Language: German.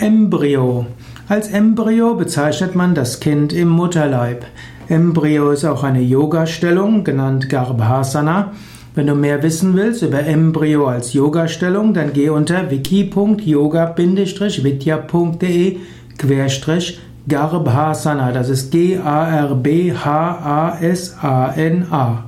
Embryo. Als Embryo bezeichnet man das Kind im Mutterleib. Embryo ist auch eine Yoga-Stellung, genannt Garbhasana. Wenn du mehr wissen willst über Embryo als Yoga-Stellung, dann geh unter wiki.yoga-vidya.de Garbhasana. Das ist G-A-R-B-H-A-S-A-N-A.